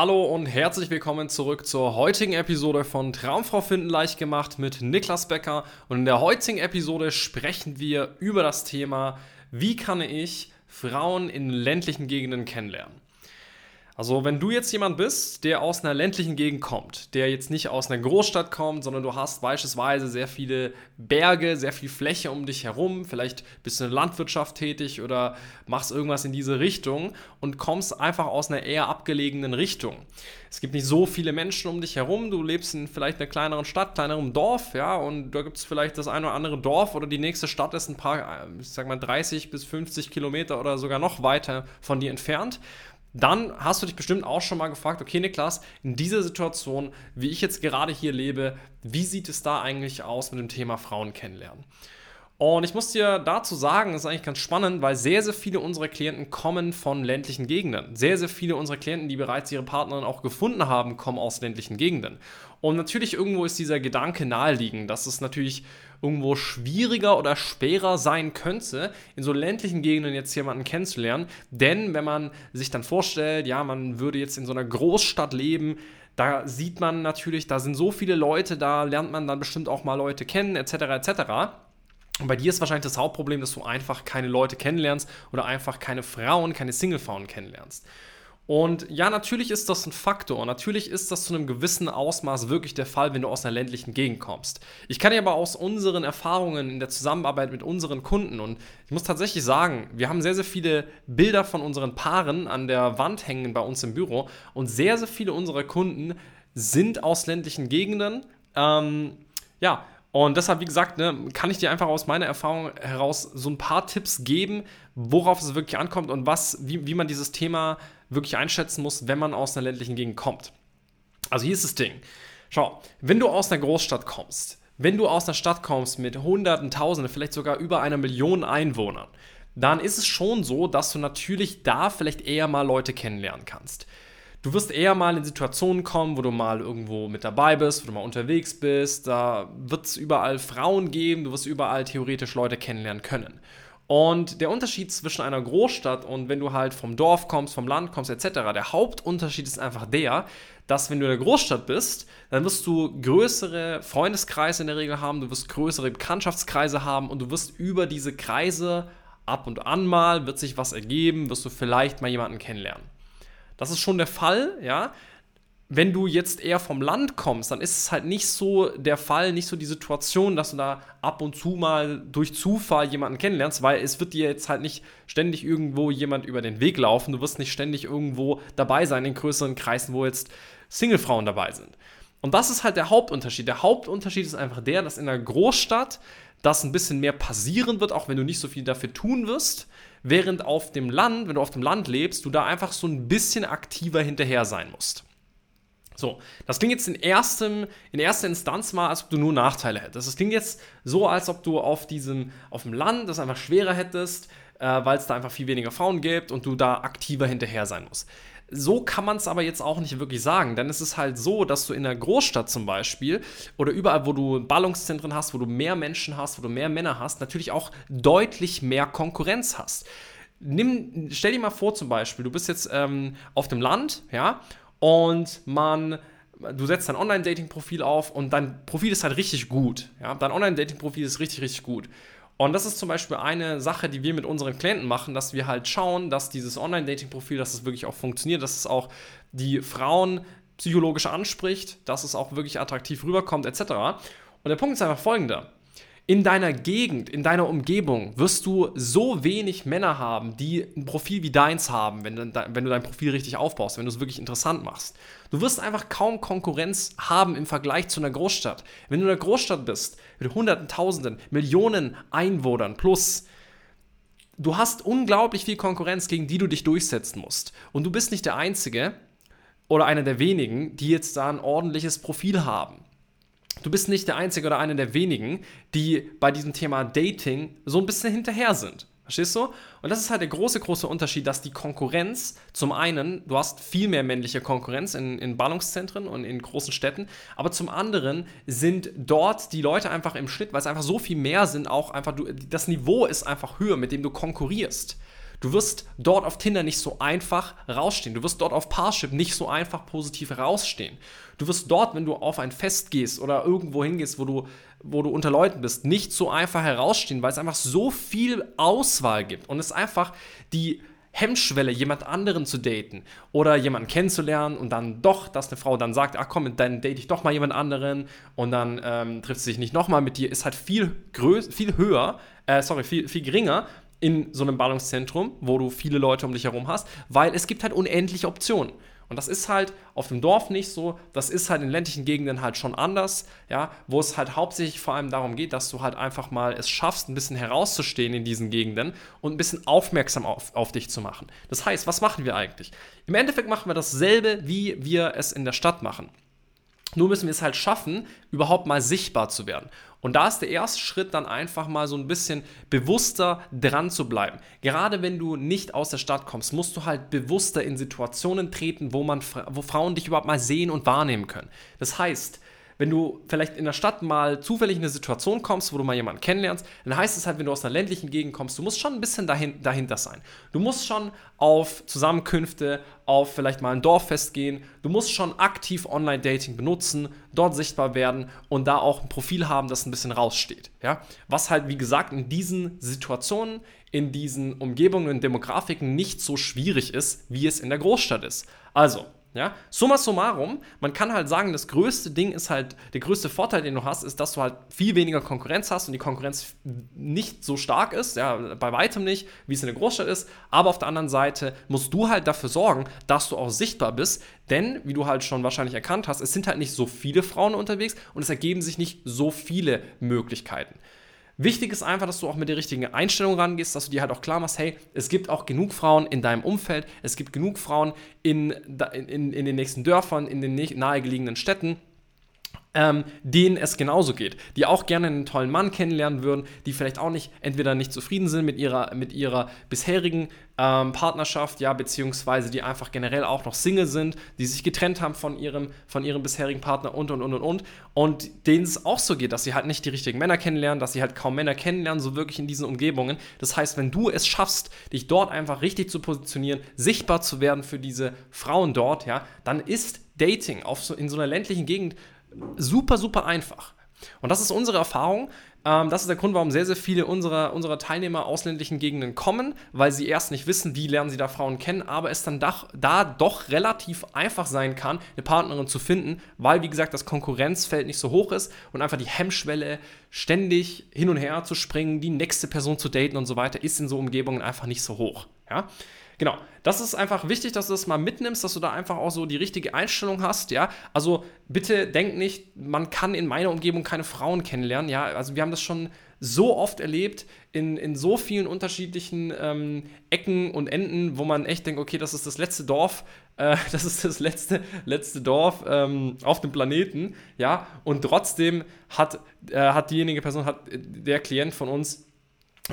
Hallo und herzlich willkommen zurück zur heutigen Episode von Traumfrau finden leicht gemacht mit Niklas Becker. Und in der heutigen Episode sprechen wir über das Thema, wie kann ich Frauen in ländlichen Gegenden kennenlernen. Also, wenn du jetzt jemand bist, der aus einer ländlichen Gegend kommt, der jetzt nicht aus einer Großstadt kommt, sondern du hast beispielsweise sehr viele Berge, sehr viel Fläche um dich herum, vielleicht bist du in der Landwirtschaft tätig oder machst irgendwas in diese Richtung und kommst einfach aus einer eher abgelegenen Richtung. Es gibt nicht so viele Menschen um dich herum, du lebst in vielleicht einer kleineren Stadt, kleinerem Dorf, ja, und da gibt es vielleicht das eine oder andere Dorf oder die nächste Stadt ist ein paar, ich sag mal 30 bis 50 Kilometer oder sogar noch weiter von dir entfernt dann hast du dich bestimmt auch schon mal gefragt, okay Niklas, in dieser Situation, wie ich jetzt gerade hier lebe, wie sieht es da eigentlich aus mit dem Thema Frauen kennenlernen? Und ich muss dir dazu sagen, das ist eigentlich ganz spannend, weil sehr, sehr viele unserer Klienten kommen von ländlichen Gegenden. Sehr, sehr viele unserer Klienten, die bereits ihre Partnerin auch gefunden haben, kommen aus ländlichen Gegenden. Und natürlich irgendwo ist dieser Gedanke naheliegend, dass es natürlich irgendwo schwieriger oder schwerer sein könnte, in so ländlichen Gegenden jetzt jemanden kennenzulernen. Denn wenn man sich dann vorstellt, ja, man würde jetzt in so einer Großstadt leben, da sieht man natürlich, da sind so viele Leute, da lernt man dann bestimmt auch mal Leute kennen, etc. etc. Und bei dir ist wahrscheinlich das Hauptproblem, dass du einfach keine Leute kennenlernst oder einfach keine Frauen, keine Single-Frauen kennenlernst. Und ja, natürlich ist das ein Faktor. Natürlich ist das zu einem gewissen Ausmaß wirklich der Fall, wenn du aus einer ländlichen Gegend kommst. Ich kann dir aber aus unseren Erfahrungen in der Zusammenarbeit mit unseren Kunden und ich muss tatsächlich sagen, wir haben sehr, sehr viele Bilder von unseren Paaren an der Wand hängen bei uns im Büro und sehr, sehr viele unserer Kunden sind aus ländlichen Gegenden. Ähm, ja, und deshalb, wie gesagt, ne, kann ich dir einfach aus meiner Erfahrung heraus so ein paar Tipps geben, worauf es wirklich ankommt und was, wie, wie man dieses Thema wirklich einschätzen muss, wenn man aus einer ländlichen Gegend kommt. Also hier ist das Ding. Schau, wenn du aus einer Großstadt kommst, wenn du aus einer Stadt kommst mit Hunderten, Tausenden, vielleicht sogar über einer Million Einwohnern, dann ist es schon so, dass du natürlich da vielleicht eher mal Leute kennenlernen kannst. Du wirst eher mal in Situationen kommen, wo du mal irgendwo mit dabei bist, wo du mal unterwegs bist. Da wird es überall Frauen geben, du wirst überall theoretisch Leute kennenlernen können. Und der Unterschied zwischen einer Großstadt und wenn du halt vom Dorf kommst, vom Land kommst, etc., der Hauptunterschied ist einfach der, dass wenn du in der Großstadt bist, dann wirst du größere Freundeskreise in der Regel haben, du wirst größere Bekanntschaftskreise haben und du wirst über diese Kreise ab und an mal, wird sich was ergeben, wirst du vielleicht mal jemanden kennenlernen. Das ist schon der Fall, ja. Wenn du jetzt eher vom Land kommst, dann ist es halt nicht so der Fall, nicht so die Situation, dass du da ab und zu mal durch Zufall jemanden kennenlernst, weil es wird dir jetzt halt nicht ständig irgendwo jemand über den Weg laufen. Du wirst nicht ständig irgendwo dabei sein in größeren Kreisen, wo jetzt Singlefrauen dabei sind. Und das ist halt der Hauptunterschied. Der Hauptunterschied ist einfach der, dass in der Großstadt das ein bisschen mehr passieren wird, auch wenn du nicht so viel dafür tun wirst. Während auf dem Land, wenn du auf dem Land lebst, du da einfach so ein bisschen aktiver hinterher sein musst. So, das klingt jetzt in, erstem, in erster Instanz mal, als ob du nur Nachteile hättest. Das klingt jetzt so, als ob du auf diesem, auf dem Land das einfach schwerer hättest, äh, weil es da einfach viel weniger Frauen gibt und du da aktiver hinterher sein musst. So kann man es aber jetzt auch nicht wirklich sagen, denn es ist halt so, dass du in der Großstadt zum Beispiel oder überall, wo du Ballungszentren hast, wo du mehr Menschen hast, wo du mehr Männer hast, natürlich auch deutlich mehr Konkurrenz hast. Nimm, stell dir mal vor zum Beispiel, du bist jetzt ähm, auf dem Land, ja, und man du setzt dein Online-Dating-Profil auf und dein Profil ist halt richtig gut. Ja? Dein Online-Dating-Profil ist richtig, richtig gut. Und das ist zum Beispiel eine Sache, die wir mit unseren Klienten machen, dass wir halt schauen, dass dieses Online-Dating-Profil, dass es wirklich auch funktioniert, dass es auch die Frauen psychologisch anspricht, dass es auch wirklich attraktiv rüberkommt, etc. Und der Punkt ist einfach folgender in deiner Gegend, in deiner Umgebung wirst du so wenig Männer haben, die ein Profil wie deins haben, wenn du, wenn du dein Profil richtig aufbaust, wenn du es wirklich interessant machst. Du wirst einfach kaum Konkurrenz haben im Vergleich zu einer Großstadt. Wenn du in einer Großstadt bist, mit Hunderten, Tausenden, Millionen Einwohnern plus, du hast unglaublich viel Konkurrenz, gegen die du dich durchsetzen musst. Und du bist nicht der Einzige oder einer der wenigen, die jetzt da ein ordentliches Profil haben du bist nicht der Einzige oder einer der wenigen, die bei diesem Thema Dating so ein bisschen hinterher sind. Verstehst du? Und das ist halt der große, große Unterschied, dass die Konkurrenz, zum einen, du hast viel mehr männliche Konkurrenz in, in Ballungszentren und in großen Städten, aber zum anderen sind dort die Leute einfach im Schnitt, weil es einfach so viel mehr sind, auch einfach, du, das Niveau ist einfach höher, mit dem du konkurrierst. Du wirst dort auf Tinder nicht so einfach rausstehen. Du wirst dort auf Parship nicht so einfach positiv rausstehen. Du wirst dort, wenn du auf ein Fest gehst oder irgendwo hingehst, wo du, wo du unter Leuten bist, nicht so einfach herausstehen, weil es einfach so viel Auswahl gibt und es einfach die Hemmschwelle, jemand anderen zu daten oder jemanden kennenzulernen und dann doch, dass eine Frau dann sagt, ach komm, dann date ich doch mal jemand anderen und dann ähm, trifft sie sich nicht nochmal mit dir, ist halt viel, größ viel höher, äh, sorry, viel, viel geringer in so einem Ballungszentrum, wo du viele Leute um dich herum hast, weil es gibt halt unendliche Optionen. Und das ist halt auf dem Dorf nicht so, das ist halt in ländlichen Gegenden halt schon anders, ja, wo es halt hauptsächlich vor allem darum geht, dass du halt einfach mal es schaffst, ein bisschen herauszustehen in diesen Gegenden und ein bisschen aufmerksam auf, auf dich zu machen. Das heißt, was machen wir eigentlich? Im Endeffekt machen wir dasselbe, wie wir es in der Stadt machen. Nur müssen wir es halt schaffen, überhaupt mal sichtbar zu werden. Und da ist der erste Schritt dann einfach mal so ein bisschen bewusster dran zu bleiben. Gerade wenn du nicht aus der Stadt kommst, musst du halt bewusster in Situationen treten, wo, man, wo Frauen dich überhaupt mal sehen und wahrnehmen können. Das heißt, wenn du vielleicht in der Stadt mal zufällig in eine Situation kommst, wo du mal jemanden kennenlernst, dann heißt es halt, wenn du aus einer ländlichen Gegend kommst, du musst schon ein bisschen dahin, dahinter sein. Du musst schon auf Zusammenkünfte, auf vielleicht mal ein Dorffest gehen. Du musst schon aktiv Online-Dating benutzen, dort sichtbar werden und da auch ein Profil haben, das ein bisschen raussteht. Ja? Was halt, wie gesagt, in diesen Situationen, in diesen Umgebungen und Demografiken nicht so schwierig ist, wie es in der Großstadt ist. Also, ja, summa summarum, man kann halt sagen, das größte Ding ist halt, der größte Vorteil, den du hast, ist, dass du halt viel weniger Konkurrenz hast und die Konkurrenz nicht so stark ist, ja, bei weitem nicht, wie es in der Großstadt ist, aber auf der anderen Seite musst du halt dafür sorgen, dass du auch sichtbar bist, denn, wie du halt schon wahrscheinlich erkannt hast, es sind halt nicht so viele Frauen unterwegs und es ergeben sich nicht so viele Möglichkeiten. Wichtig ist einfach, dass du auch mit der richtigen Einstellung rangehst, dass du dir halt auch klar machst, hey, es gibt auch genug Frauen in deinem Umfeld, es gibt genug Frauen in, in, in den nächsten Dörfern, in den nahegelegenen Städten, ähm, denen es genauso geht, die auch gerne einen tollen Mann kennenlernen würden, die vielleicht auch nicht entweder nicht zufrieden sind mit ihrer, mit ihrer bisherigen ähm, Partnerschaft, ja, beziehungsweise die einfach generell auch noch Single sind, die sich getrennt haben von ihrem, von ihrem bisherigen Partner und und und und und und denen es auch so geht, dass sie halt nicht die richtigen Männer kennenlernen, dass sie halt kaum Männer kennenlernen, so wirklich in diesen Umgebungen. Das heißt, wenn du es schaffst, dich dort einfach richtig zu positionieren, sichtbar zu werden für diese Frauen dort, ja, dann ist Dating auf so, in so einer ländlichen Gegend super, super einfach. Und das ist unsere Erfahrung. Ähm, das ist der Grund, warum sehr, sehr viele unserer, unserer Teilnehmer aus ländlichen Gegenden kommen, weil sie erst nicht wissen, wie lernen sie da Frauen kennen, aber es dann doch, da doch relativ einfach sein kann, eine Partnerin zu finden, weil, wie gesagt, das Konkurrenzfeld nicht so hoch ist und einfach die Hemmschwelle, ständig hin und her zu springen, die nächste Person zu daten und so weiter, ist in so Umgebungen einfach nicht so hoch. Ja? Genau, das ist einfach wichtig, dass du das mal mitnimmst, dass du da einfach auch so die richtige Einstellung hast, ja. Also bitte denk nicht, man kann in meiner Umgebung keine Frauen kennenlernen, ja. Also wir haben das schon so oft erlebt in, in so vielen unterschiedlichen ähm, Ecken und Enden, wo man echt denkt, okay, das ist das letzte Dorf, äh, das ist das letzte, letzte Dorf ähm, auf dem Planeten, ja. Und trotzdem hat, äh, hat diejenige Person, hat der Klient von uns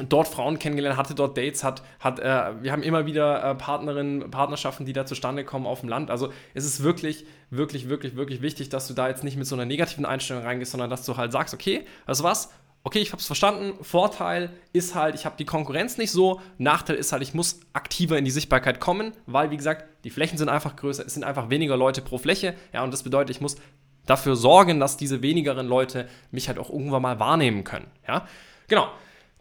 dort Frauen kennengelernt, hatte dort Dates, hat, hat äh, wir haben immer wieder äh, Partnerinnen, Partnerschaften, die da zustande kommen auf dem Land. Also es ist wirklich, wirklich, wirklich, wirklich wichtig, dass du da jetzt nicht mit so einer negativen Einstellung reingehst, sondern dass du halt sagst, okay, also was? Okay, ich habe es verstanden. Vorteil ist halt, ich habe die Konkurrenz nicht so. Nachteil ist halt, ich muss aktiver in die Sichtbarkeit kommen, weil, wie gesagt, die Flächen sind einfach größer, es sind einfach weniger Leute pro Fläche. Ja, und das bedeutet, ich muss dafür sorgen, dass diese wenigeren Leute mich halt auch irgendwann mal wahrnehmen können. Ja, genau.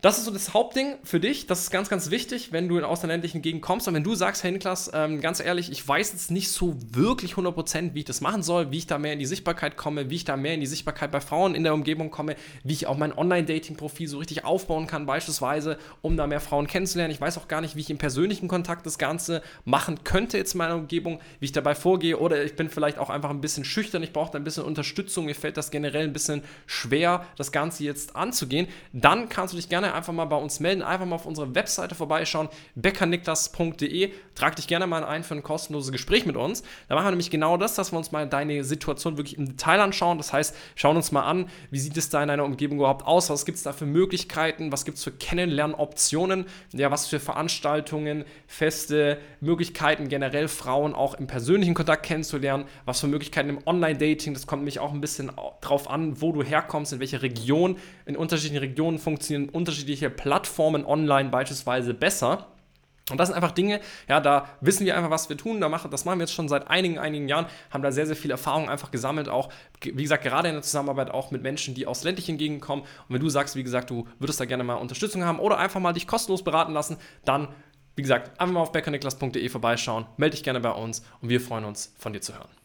Das ist so das Hauptding für dich. Das ist ganz, ganz wichtig, wenn du in außerländlichen Gegenden kommst. Und wenn du sagst, hey Niklas, ähm, ganz ehrlich, ich weiß jetzt nicht so wirklich 100%, wie ich das machen soll, wie ich da mehr in die Sichtbarkeit komme, wie ich da mehr in die Sichtbarkeit bei Frauen in der Umgebung komme, wie ich auch mein Online-Dating-Profil so richtig aufbauen kann, beispielsweise, um da mehr Frauen kennenzulernen. Ich weiß auch gar nicht, wie ich im persönlichen Kontakt das Ganze machen könnte jetzt in meiner Umgebung, wie ich dabei vorgehe. Oder ich bin vielleicht auch einfach ein bisschen schüchtern, ich brauche da ein bisschen Unterstützung. Mir fällt das generell ein bisschen schwer, das Ganze jetzt anzugehen. Dann kannst du dich gerne einfach mal bei uns melden, einfach mal auf unserer Webseite vorbeischauen, beckerniklas.de. Trag dich gerne mal ein für ein kostenloses Gespräch mit uns. Da machen wir nämlich genau das, dass wir uns mal deine Situation wirklich im Detail anschauen. Das heißt, schauen uns mal an, wie sieht es da in deiner Umgebung überhaupt aus, was gibt es da für Möglichkeiten, was gibt es für Kennenlernoptionen, ja, was für Veranstaltungen, Feste, Möglichkeiten generell Frauen auch im persönlichen Kontakt kennenzulernen, was für Möglichkeiten im Online-Dating, das kommt nämlich auch ein bisschen drauf an, wo du herkommst, in welcher Region, in unterschiedlichen Regionen funktionieren unterschiedliche Plattformen online beispielsweise besser. Und das sind einfach Dinge, ja, da wissen wir einfach, was wir tun. Da machen, das machen wir jetzt schon seit einigen, einigen Jahren, haben da sehr, sehr viel Erfahrung einfach gesammelt. Auch, wie gesagt, gerade in der Zusammenarbeit auch mit Menschen, die aus ländlichen Gegenden kommen. Und wenn du sagst, wie gesagt, du würdest da gerne mal Unterstützung haben oder einfach mal dich kostenlos beraten lassen, dann, wie gesagt, einfach mal auf beckerniklas.de vorbeischauen, melde dich gerne bei uns und wir freuen uns, von dir zu hören.